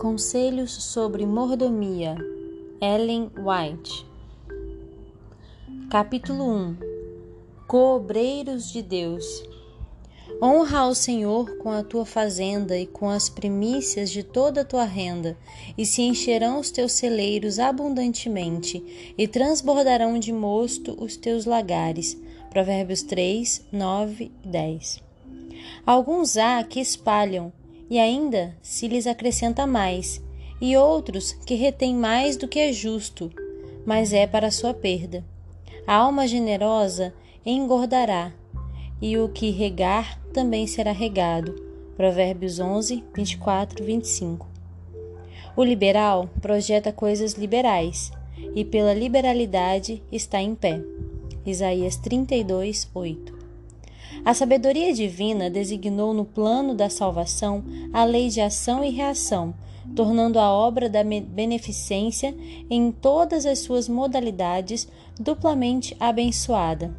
Conselhos sobre Mordomia, Ellen White. Capítulo 1 Cobreiros de Deus. Honra ao Senhor com a tua fazenda e com as primícias de toda a tua renda, e se encherão os teus celeiros abundantemente, e transbordarão de mosto os teus lagares. Provérbios 3, 9 e 10. Alguns há que espalham, e ainda se lhes acrescenta mais, e outros que retêm mais do que é justo, mas é para sua perda. A alma generosa engordará, e o que regar também será regado. Provérbios 11, 24, 25. O liberal projeta coisas liberais, e pela liberalidade está em pé. Isaías 32, 8. A sabedoria divina designou no plano da salvação a lei de ação e reação, tornando a obra da beneficência em todas as suas modalidades duplamente abençoada.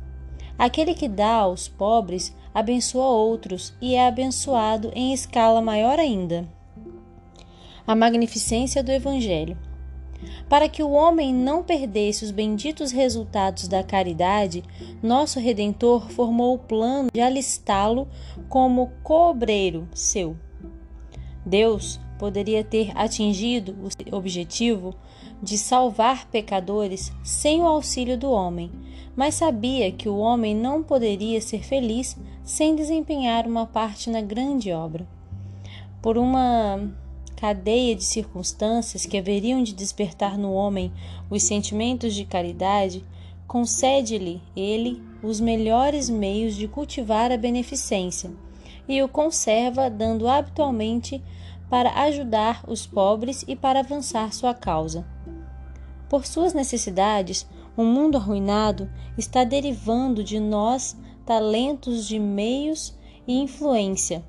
Aquele que dá aos pobres abençoa outros e é abençoado em escala maior ainda. A magnificência do Evangelho. Para que o homem não perdesse os benditos resultados da caridade, nosso Redentor formou o plano de alistá-lo como cobreiro seu. Deus poderia ter atingido o objetivo de salvar pecadores sem o auxílio do homem, mas sabia que o homem não poderia ser feliz sem desempenhar uma parte na grande obra. Por uma cadeia de circunstâncias que haveriam de despertar no homem os sentimentos de caridade, concede-lhe ele os melhores meios de cultivar a beneficência e o conserva dando habitualmente para ajudar os pobres e para avançar sua causa. Por suas necessidades, o mundo arruinado está derivando de nós talentos de meios e influência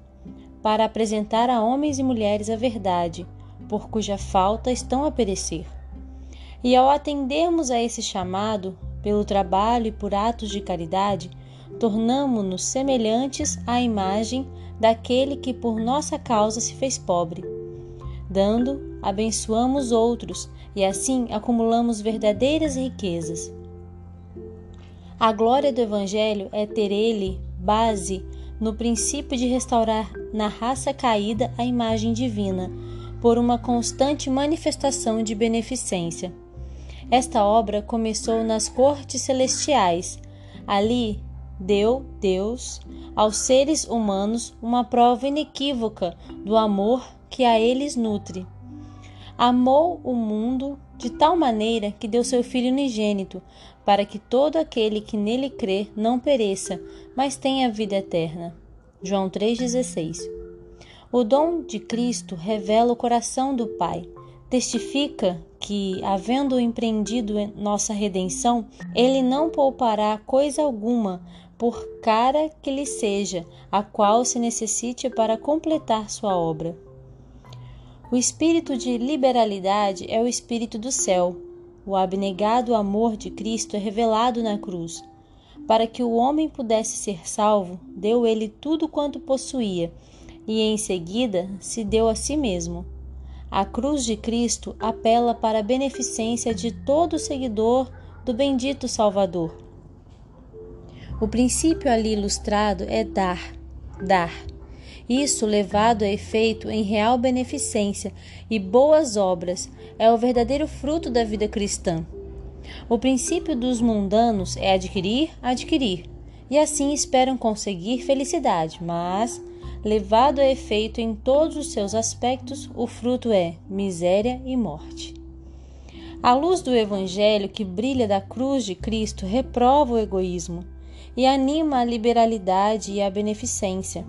para apresentar a homens e mulheres a verdade, por cuja falta estão a perecer. E ao atendermos a esse chamado, pelo trabalho e por atos de caridade, tornamo-nos semelhantes à imagem daquele que por nossa causa se fez pobre. Dando, abençoamos outros e assim acumulamos verdadeiras riquezas. A glória do Evangelho é ter ele base no princípio de restaurar na raça caída a imagem divina, por uma constante manifestação de beneficência. Esta obra começou nas cortes celestiais. Ali deu Deus aos seres humanos uma prova inequívoca do amor que a eles nutre. Amou o mundo de tal maneira que deu seu Filho unigênito, para que todo aquele que nele crê não pereça, mas tenha vida eterna. João 3,16 O dom de Cristo revela o coração do Pai. Testifica que, havendo empreendido nossa redenção, ele não poupará coisa alguma, por cara que lhe seja, a qual se necessite para completar sua obra. O espírito de liberalidade é o espírito do céu. O abnegado amor de Cristo é revelado na cruz. Para que o homem pudesse ser salvo, deu ele tudo quanto possuía, e em seguida se deu a si mesmo. A cruz de Cristo apela para a beneficência de todo seguidor do bendito Salvador. O princípio ali ilustrado é dar, dar. Isso, levado a efeito em real beneficência e boas obras, é o verdadeiro fruto da vida cristã. O princípio dos mundanos é adquirir, adquirir, e assim esperam conseguir felicidade, mas, levado a efeito em todos os seus aspectos, o fruto é miséria e morte. A luz do Evangelho que brilha da cruz de Cristo reprova o egoísmo e anima a liberalidade e a beneficência.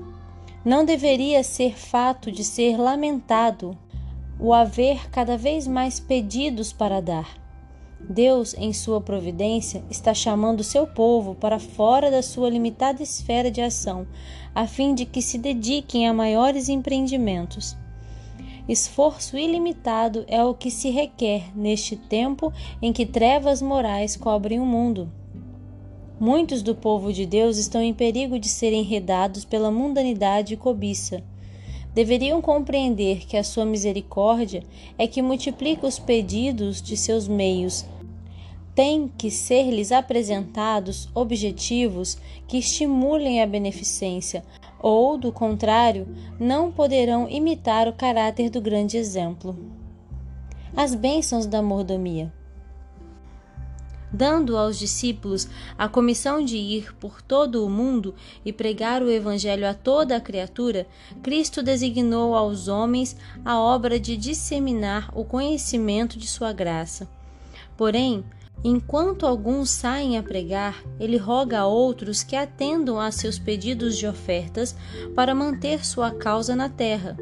Não deveria ser fato de ser lamentado o haver cada vez mais pedidos para dar. Deus, em sua providência, está chamando seu povo para fora da sua limitada esfera de ação, a fim de que se dediquem a maiores empreendimentos. Esforço ilimitado é o que se requer neste tempo em que trevas morais cobrem o mundo. Muitos do povo de Deus estão em perigo de serem enredados pela mundanidade e cobiça. deveriam compreender que a sua misericórdia é que multiplica os pedidos de seus meios. Tem que ser-lhes apresentados objetivos que estimulem a beneficência, ou, do contrário, não poderão imitar o caráter do grande exemplo. As bênçãos da mordomia dando aos discípulos a comissão de ir por todo o mundo e pregar o Evangelho a toda a criatura, Cristo designou aos homens a obra de disseminar o conhecimento de Sua graça. Porém, enquanto alguns saem a pregar, ele roga a outros que atendam a seus pedidos de ofertas para manter sua causa na terra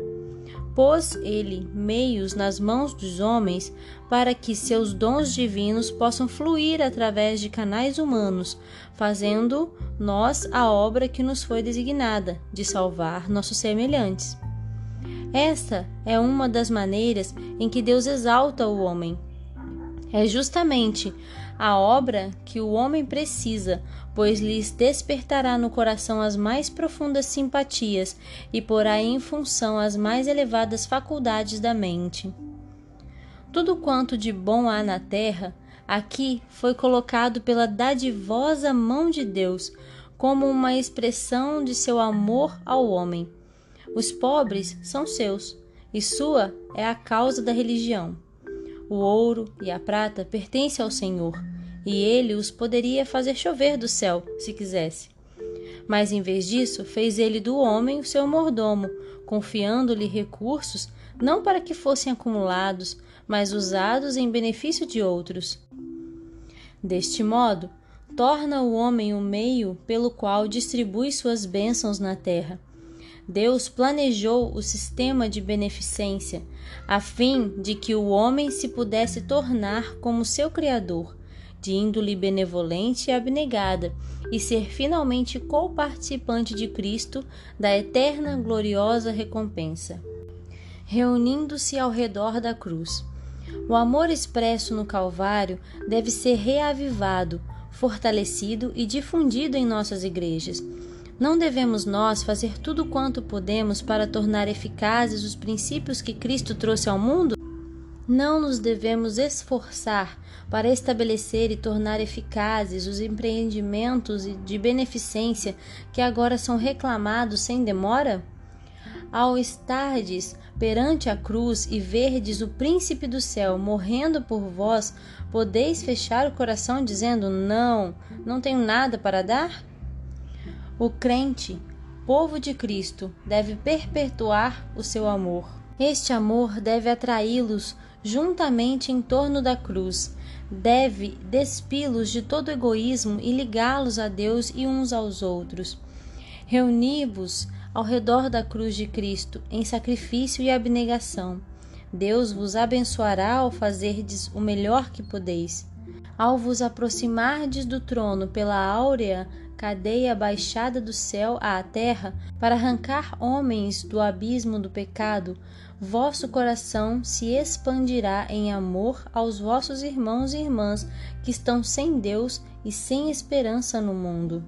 pôs ele meios nas mãos dos homens para que seus dons divinos possam fluir através de canais humanos, fazendo nós a obra que nos foi designada, de salvar nossos semelhantes. Esta é uma das maneiras em que Deus exalta o homem. É justamente a obra que o homem precisa, pois lhes despertará no coração as mais profundas simpatias e porá em função as mais elevadas faculdades da mente. Tudo quanto de bom há na terra, aqui foi colocado pela dadivosa mão de Deus, como uma expressão de seu amor ao homem. Os pobres são seus, e sua é a causa da religião. O ouro e a prata pertencem ao Senhor, e ele os poderia fazer chover do céu, se quisesse. Mas em vez disso, fez ele do homem o seu mordomo, confiando-lhe recursos não para que fossem acumulados, mas usados em benefício de outros. Deste modo, torna o homem o meio pelo qual distribui suas bênçãos na terra Deus planejou o sistema de beneficência a fim de que o homem se pudesse tornar como seu Criador, de índole benevolente e abnegada, e ser finalmente co-participante de Cristo da eterna gloriosa recompensa. Reunindo-se ao redor da cruz. O amor expresso no Calvário deve ser reavivado, fortalecido e difundido em nossas igrejas não devemos nós fazer tudo quanto podemos para tornar eficazes os princípios que Cristo trouxe ao mundo? Não nos devemos esforçar para estabelecer e tornar eficazes os empreendimentos de beneficência que agora são reclamados sem demora? Ao estardes perante a cruz e verdes o príncipe do céu morrendo por vós, podeis fechar o coração dizendo: Não, não tenho nada para dar? O crente, povo de Cristo, deve perpetuar o seu amor. Este amor deve atraí-los juntamente em torno da cruz, deve despi-los de todo egoísmo e ligá-los a Deus e uns aos outros. Reuni-vos ao redor da cruz de Cristo em sacrifício e abnegação. Deus vos abençoará ao fazerdes o melhor que podeis. Ao vos aproximardes do trono pela áurea cadeia baixada do céu à terra para arrancar homens do abismo do pecado, vosso coração se expandirá em amor aos vossos irmãos e irmãs que estão sem Deus e sem esperança no mundo.